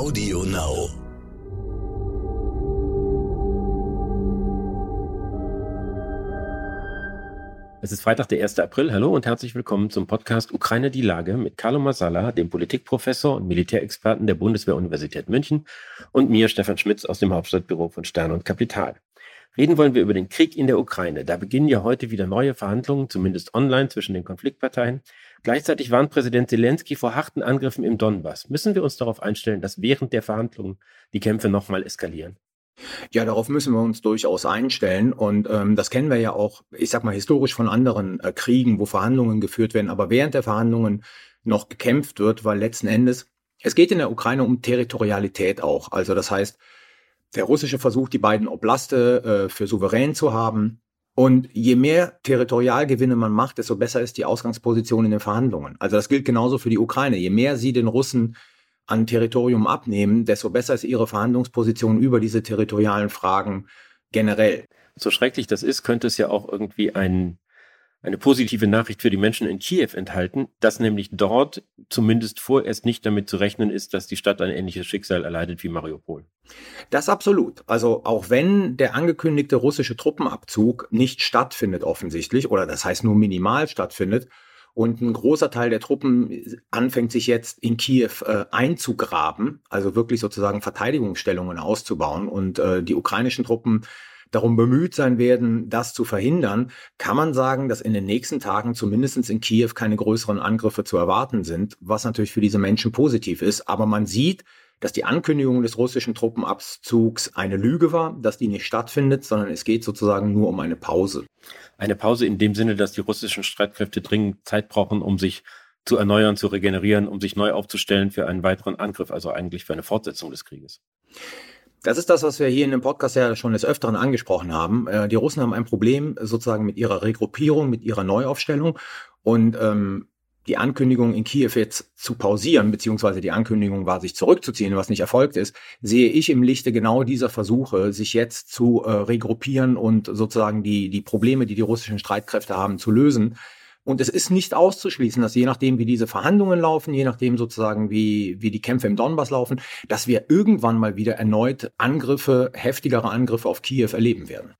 Audio Now. Es ist Freitag, der 1. April. Hallo und herzlich willkommen zum Podcast Ukraine die Lage mit Carlo Masala, dem Politikprofessor und Militärexperten der Bundeswehr-Universität München und mir, Stefan Schmitz aus dem Hauptstadtbüro von Stern und Kapital. Reden wollen wir über den Krieg in der Ukraine. Da beginnen ja heute wieder neue Verhandlungen, zumindest online zwischen den Konfliktparteien. Gleichzeitig warnt Präsident Zelensky vor harten Angriffen im Donbass. Müssen wir uns darauf einstellen, dass während der Verhandlungen die Kämpfe nochmal eskalieren? Ja, darauf müssen wir uns durchaus einstellen. Und ähm, das kennen wir ja auch, ich sag mal, historisch von anderen äh, Kriegen, wo Verhandlungen geführt werden, aber während der Verhandlungen noch gekämpft wird, weil letzten Endes, es geht in der Ukraine um Territorialität auch. Also das heißt, der russische Versuch, die beiden Oblaste äh, für souverän zu haben. Und je mehr Territorialgewinne man macht, desto besser ist die Ausgangsposition in den Verhandlungen. Also das gilt genauso für die Ukraine. Je mehr sie den Russen an Territorium abnehmen, desto besser ist ihre Verhandlungsposition über diese territorialen Fragen generell. So schrecklich das ist, könnte es ja auch irgendwie ein eine positive Nachricht für die Menschen in Kiew enthalten, dass nämlich dort zumindest vorerst nicht damit zu rechnen ist, dass die Stadt ein ähnliches Schicksal erleidet wie Mariupol. Das absolut. Also auch wenn der angekündigte russische Truppenabzug nicht stattfindet offensichtlich, oder das heißt nur minimal stattfindet, und ein großer Teil der Truppen anfängt sich jetzt in Kiew äh, einzugraben, also wirklich sozusagen Verteidigungsstellungen auszubauen und äh, die ukrainischen Truppen darum bemüht sein werden, das zu verhindern, kann man sagen, dass in den nächsten Tagen zumindest in Kiew keine größeren Angriffe zu erwarten sind, was natürlich für diese Menschen positiv ist. Aber man sieht, dass die Ankündigung des russischen Truppenabzugs eine Lüge war, dass die nicht stattfindet, sondern es geht sozusagen nur um eine Pause. Eine Pause in dem Sinne, dass die russischen Streitkräfte dringend Zeit brauchen, um sich zu erneuern, zu regenerieren, um sich neu aufzustellen für einen weiteren Angriff, also eigentlich für eine Fortsetzung des Krieges. Das ist das, was wir hier in dem Podcast ja schon des Öfteren angesprochen haben. Äh, die Russen haben ein Problem sozusagen mit ihrer Regruppierung, mit ihrer Neuaufstellung. Und ähm, die Ankündigung in Kiew jetzt zu pausieren, beziehungsweise die Ankündigung war, sich zurückzuziehen, was nicht erfolgt ist, sehe ich im Lichte genau dieser Versuche, sich jetzt zu äh, regruppieren und sozusagen die, die Probleme, die die russischen Streitkräfte haben, zu lösen. Und es ist nicht auszuschließen, dass je nachdem, wie diese Verhandlungen laufen, je nachdem sozusagen, wie, wie die Kämpfe im Donbass laufen, dass wir irgendwann mal wieder erneut Angriffe, heftigere Angriffe auf Kiew erleben werden.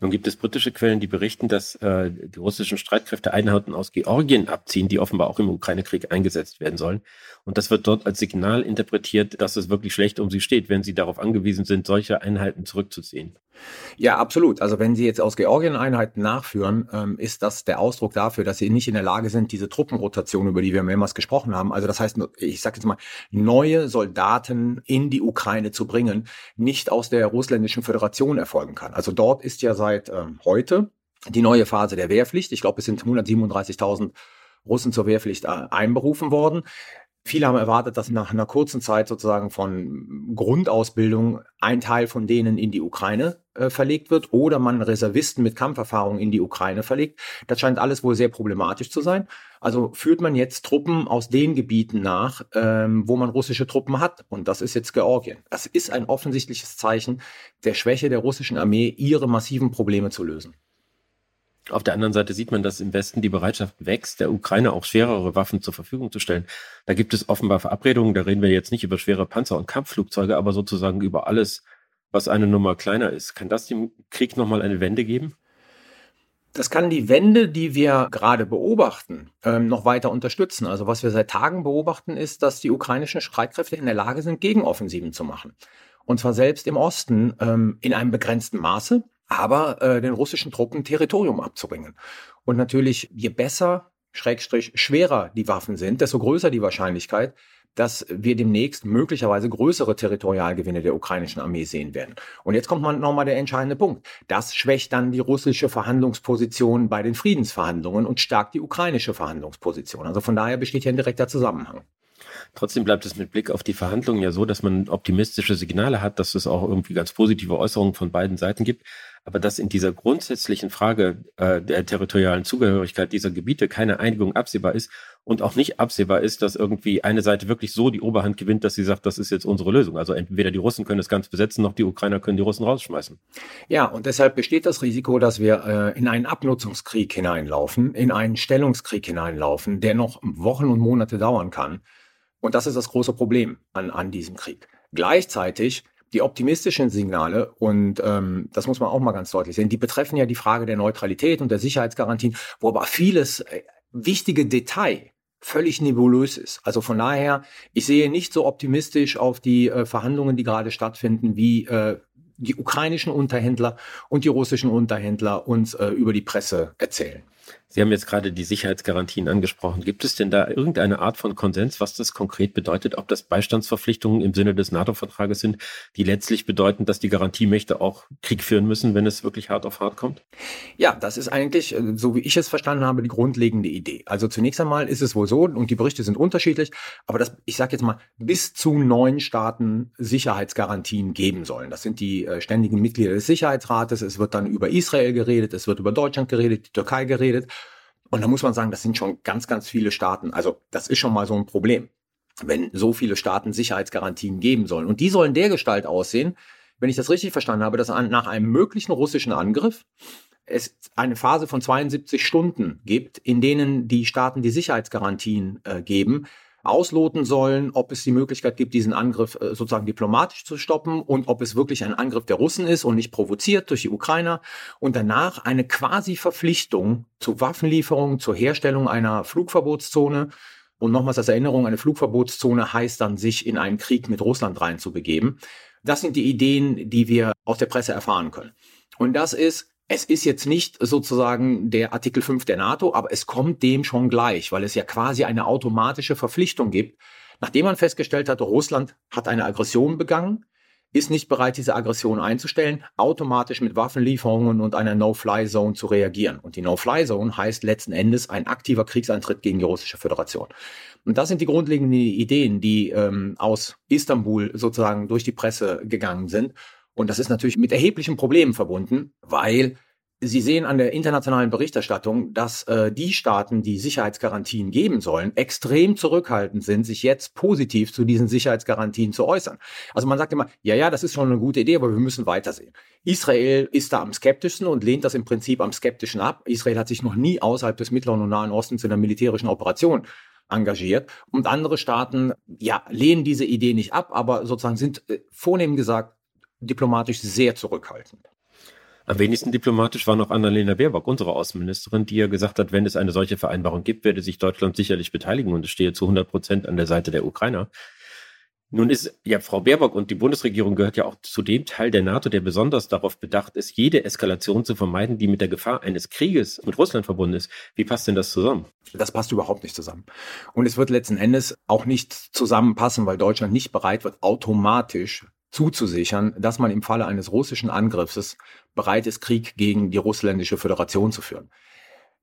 Nun gibt es britische Quellen, die berichten, dass äh, die russischen Streitkräfte Einheiten aus Georgien abziehen, die offenbar auch im Ukraine-Krieg eingesetzt werden sollen. Und das wird dort als Signal interpretiert, dass es wirklich schlecht um sie steht, wenn sie darauf angewiesen sind, solche Einheiten zurückzuziehen. Ja, absolut. Also wenn Sie jetzt aus Georgien Einheiten nachführen, ähm, ist das der Ausdruck dafür, dass Sie nicht in der Lage sind, diese Truppenrotation, über die wir mehrmals gesprochen haben, also das heißt, ich sage jetzt mal, neue Soldaten in die Ukraine zu bringen, nicht aus der russländischen Föderation erfolgen kann. Also dort ist ja seit ähm, heute die neue Phase der Wehrpflicht. Ich glaube, es sind 137.000 Russen zur Wehrpflicht äh, einberufen worden. Viele haben erwartet, dass nach einer kurzen Zeit sozusagen von Grundausbildung ein Teil von denen in die Ukraine äh, verlegt wird oder man Reservisten mit Kampferfahrung in die Ukraine verlegt. Das scheint alles wohl sehr problematisch zu sein. Also führt man jetzt Truppen aus den Gebieten nach, ähm, wo man russische Truppen hat. Und das ist jetzt Georgien. Das ist ein offensichtliches Zeichen der Schwäche der russischen Armee, ihre massiven Probleme zu lösen. Auf der anderen Seite sieht man, dass im Westen die Bereitschaft wächst, der Ukraine auch schwerere Waffen zur Verfügung zu stellen. Da gibt es offenbar Verabredungen, da reden wir jetzt nicht über schwere Panzer und Kampfflugzeuge, aber sozusagen über alles, was eine Nummer kleiner ist. Kann das dem Krieg nochmal eine Wende geben? Das kann die Wende, die wir gerade beobachten, ähm, noch weiter unterstützen. Also was wir seit Tagen beobachten, ist, dass die ukrainischen Streitkräfte in der Lage sind, Gegenoffensiven zu machen. Und zwar selbst im Osten ähm, in einem begrenzten Maße aber äh, den russischen Truppen Territorium abzubringen. Und natürlich, je besser, schrägstrich schwerer die Waffen sind, desto größer die Wahrscheinlichkeit, dass wir demnächst möglicherweise größere Territorialgewinne der ukrainischen Armee sehen werden. Und jetzt kommt man nochmal der entscheidende Punkt. Das schwächt dann die russische Verhandlungsposition bei den Friedensverhandlungen und stärkt die ukrainische Verhandlungsposition. Also von daher besteht hier ein direkter Zusammenhang. Trotzdem bleibt es mit Blick auf die Verhandlungen ja so, dass man optimistische Signale hat, dass es auch irgendwie ganz positive Äußerungen von beiden Seiten gibt aber dass in dieser grundsätzlichen Frage äh, der territorialen Zugehörigkeit dieser Gebiete keine Einigung absehbar ist und auch nicht absehbar ist, dass irgendwie eine Seite wirklich so die Oberhand gewinnt, dass sie sagt, das ist jetzt unsere Lösung. Also entweder die Russen können es ganz besetzen, noch die Ukrainer können die Russen rausschmeißen. Ja, und deshalb besteht das Risiko, dass wir äh, in einen Abnutzungskrieg hineinlaufen, in einen Stellungskrieg hineinlaufen, der noch Wochen und Monate dauern kann Und das ist das große Problem an, an diesem Krieg. Gleichzeitig die optimistischen Signale, und ähm, das muss man auch mal ganz deutlich sehen, die betreffen ja die Frage der Neutralität und der Sicherheitsgarantien, wo aber vieles äh, wichtige Detail völlig nebulös ist. Also von daher, ich sehe nicht so optimistisch auf die äh, Verhandlungen, die gerade stattfinden, wie äh, die ukrainischen Unterhändler und die russischen Unterhändler uns äh, über die Presse erzählen. Sie haben jetzt gerade die Sicherheitsgarantien angesprochen. Gibt es denn da irgendeine Art von Konsens, was das konkret bedeutet? Ob das Beistandsverpflichtungen im Sinne des NATO-Vertrages sind, die letztlich bedeuten, dass die Garantiemächte auch Krieg führen müssen, wenn es wirklich hart auf hart kommt? Ja, das ist eigentlich, äh, so wie ich es verstanden habe, die grundlegende Idee. Also zunächst einmal ist es wohl so, und die Berichte sind unterschiedlich, aber das, ich sage jetzt mal, bis zu neun Staaten Sicherheitsgarantien geben sollen. Das sind die äh, ständigen Mitglieder des Sicherheitsrates. Es wird dann über Israel geredet, es wird über Deutschland geredet, die Türkei geredet. Und da muss man sagen, das sind schon ganz, ganz viele Staaten. Also das ist schon mal so ein Problem, wenn so viele Staaten Sicherheitsgarantien geben sollen. Und die sollen dergestalt aussehen, wenn ich das richtig verstanden habe, dass nach einem möglichen russischen Angriff es eine Phase von 72 Stunden gibt, in denen die Staaten die Sicherheitsgarantien äh, geben, ausloten sollen, ob es die Möglichkeit gibt, diesen Angriff äh, sozusagen diplomatisch zu stoppen und ob es wirklich ein Angriff der Russen ist und nicht provoziert durch die Ukrainer und danach eine quasi Verpflichtung zu Waffenlieferungen, zur Herstellung einer Flugverbotszone und nochmals als Erinnerung, eine Flugverbotszone heißt dann, sich in einen Krieg mit Russland reinzubegeben. Das sind die Ideen, die wir aus der Presse erfahren können. Und das ist es ist jetzt nicht sozusagen der Artikel 5 der NATO, aber es kommt dem schon gleich, weil es ja quasi eine automatische Verpflichtung gibt. Nachdem man festgestellt hat, Russland hat eine Aggression begangen, ist nicht bereit, diese Aggression einzustellen, automatisch mit Waffenlieferungen und einer No-Fly-Zone zu reagieren. Und die No-Fly-Zone heißt letzten Endes ein aktiver Kriegsantritt gegen die Russische Föderation. Und das sind die grundlegenden Ideen, die ähm, aus Istanbul sozusagen durch die Presse gegangen sind. Und das ist natürlich mit erheblichen Problemen verbunden, weil Sie sehen an der internationalen Berichterstattung, dass äh, die Staaten, die Sicherheitsgarantien geben sollen, extrem zurückhaltend sind, sich jetzt positiv zu diesen Sicherheitsgarantien zu äußern. Also man sagt immer, ja, ja, das ist schon eine gute Idee, aber wir müssen weitersehen. Israel ist da am skeptischsten und lehnt das im Prinzip am skeptischen ab. Israel hat sich noch nie außerhalb des Mittleren und Nahen Ostens in einer militärischen Operation engagiert. Und andere Staaten, ja, lehnen diese Idee nicht ab, aber sozusagen sind äh, vornehm gesagt diplomatisch sehr zurückhaltend. Am wenigsten diplomatisch war noch Annalena Baerbock, unsere Außenministerin, die ja gesagt hat, wenn es eine solche Vereinbarung gibt, werde sich Deutschland sicherlich beteiligen und es stehe zu 100 Prozent an der Seite der Ukrainer. Nun ist ja Frau Baerbock und die Bundesregierung gehört ja auch zu dem Teil der NATO, der besonders darauf bedacht ist, jede Eskalation zu vermeiden, die mit der Gefahr eines Krieges mit Russland verbunden ist. Wie passt denn das zusammen? Das passt überhaupt nicht zusammen. Und es wird letzten Endes auch nicht zusammenpassen, weil Deutschland nicht bereit wird, automatisch zuzusichern, dass man im Falle eines russischen Angriffs bereit ist, Krieg gegen die russländische Föderation zu führen.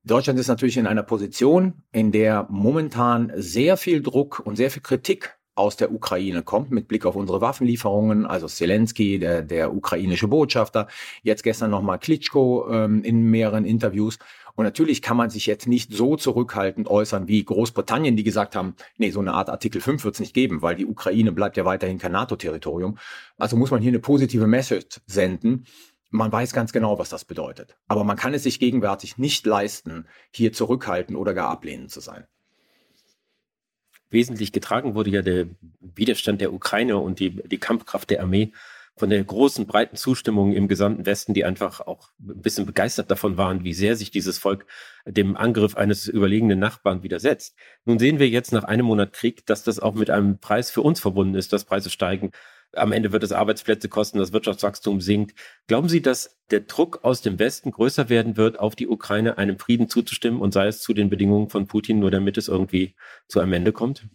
Deutschland ist natürlich in einer Position, in der momentan sehr viel Druck und sehr viel Kritik aus der Ukraine kommt, mit Blick auf unsere Waffenlieferungen, also Zelensky, der, der ukrainische Botschafter, jetzt gestern nochmal Klitschko ähm, in mehreren Interviews. Und natürlich kann man sich jetzt nicht so zurückhaltend äußern wie Großbritannien, die gesagt haben, nee, so eine Art Artikel 5 wird es nicht geben, weil die Ukraine bleibt ja weiterhin kein NATO-Territorium. Also muss man hier eine positive Message senden. Man weiß ganz genau, was das bedeutet. Aber man kann es sich gegenwärtig nicht leisten, hier zurückhaltend oder gar ablehnend zu sein. Wesentlich getragen wurde ja der Widerstand der Ukraine und die, die Kampfkraft der Armee von der großen, breiten Zustimmung im gesamten Westen, die einfach auch ein bisschen begeistert davon waren, wie sehr sich dieses Volk dem Angriff eines überlegenen Nachbarn widersetzt. Nun sehen wir jetzt nach einem Monat Krieg, dass das auch mit einem Preis für uns verbunden ist, dass Preise steigen. Am Ende wird es Arbeitsplätze kosten, das Wirtschaftswachstum sinkt. Glauben Sie, dass der Druck aus dem Westen größer werden wird, auf die Ukraine einem Frieden zuzustimmen und sei es zu den Bedingungen von Putin, nur damit es irgendwie zu einem Ende kommt?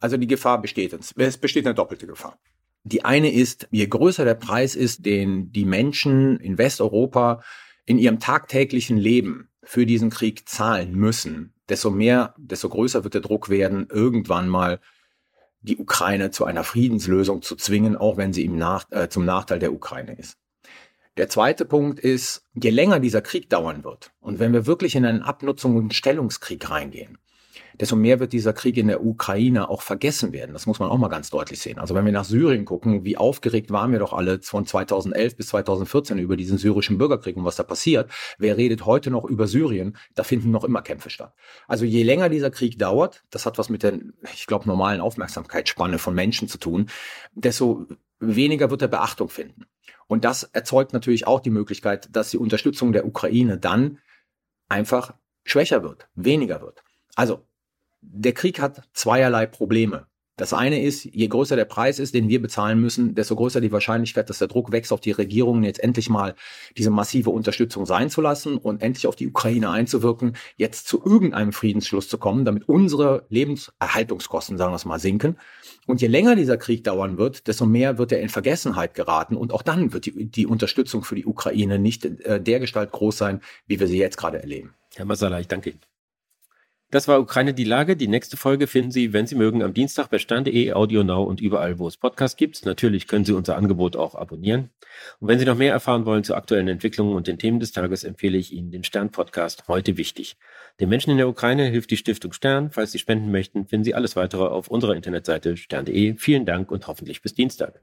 Also die Gefahr besteht. Es besteht eine doppelte Gefahr. Die eine ist, je größer der Preis ist, den die Menschen in Westeuropa in ihrem tagtäglichen Leben für diesen Krieg zahlen müssen, desto mehr, desto größer wird der Druck werden, irgendwann mal die Ukraine zu einer Friedenslösung zu zwingen, auch wenn sie im Nach äh, zum Nachteil der Ukraine ist. Der zweite Punkt ist, je länger dieser Krieg dauern wird und wenn wir wirklich in einen Abnutzung- und Stellungskrieg reingehen, desto mehr wird dieser Krieg in der Ukraine auch vergessen werden. Das muss man auch mal ganz deutlich sehen. Also wenn wir nach Syrien gucken, wie aufgeregt waren wir doch alle von 2011 bis 2014 über diesen syrischen Bürgerkrieg und was da passiert. Wer redet heute noch über Syrien? Da finden noch immer Kämpfe statt. Also je länger dieser Krieg dauert, das hat was mit der, ich glaube, normalen Aufmerksamkeitsspanne von Menschen zu tun, desto weniger wird er Beachtung finden. Und das erzeugt natürlich auch die Möglichkeit, dass die Unterstützung der Ukraine dann einfach schwächer wird, weniger wird. Also der Krieg hat zweierlei Probleme. Das eine ist, je größer der Preis ist, den wir bezahlen müssen, desto größer die Wahrscheinlichkeit, dass der Druck wächst auf die Regierungen, jetzt endlich mal diese massive Unterstützung sein zu lassen und endlich auf die Ukraine einzuwirken, jetzt zu irgendeinem Friedensschluss zu kommen, damit unsere Lebenserhaltungskosten, sagen wir es mal, sinken. Und je länger dieser Krieg dauern wird, desto mehr wird er in Vergessenheit geraten. Und auch dann wird die, die Unterstützung für die Ukraine nicht äh, der Gestalt groß sein, wie wir sie jetzt gerade erleben. Herr Masala, ich danke Ihnen. Das war Ukraine die Lage. Die nächste Folge finden Sie, wenn Sie mögen, am Dienstag bei stern.de, Audio Now und überall, wo es Podcasts gibt. Natürlich können Sie unser Angebot auch abonnieren. Und wenn Sie noch mehr erfahren wollen zu aktuellen Entwicklungen und den Themen des Tages, empfehle ich Ihnen den Stern-Podcast Heute wichtig. Den Menschen in der Ukraine hilft die Stiftung Stern. Falls Sie spenden möchten, finden Sie alles weitere auf unserer Internetseite stern.de. Vielen Dank und hoffentlich bis Dienstag.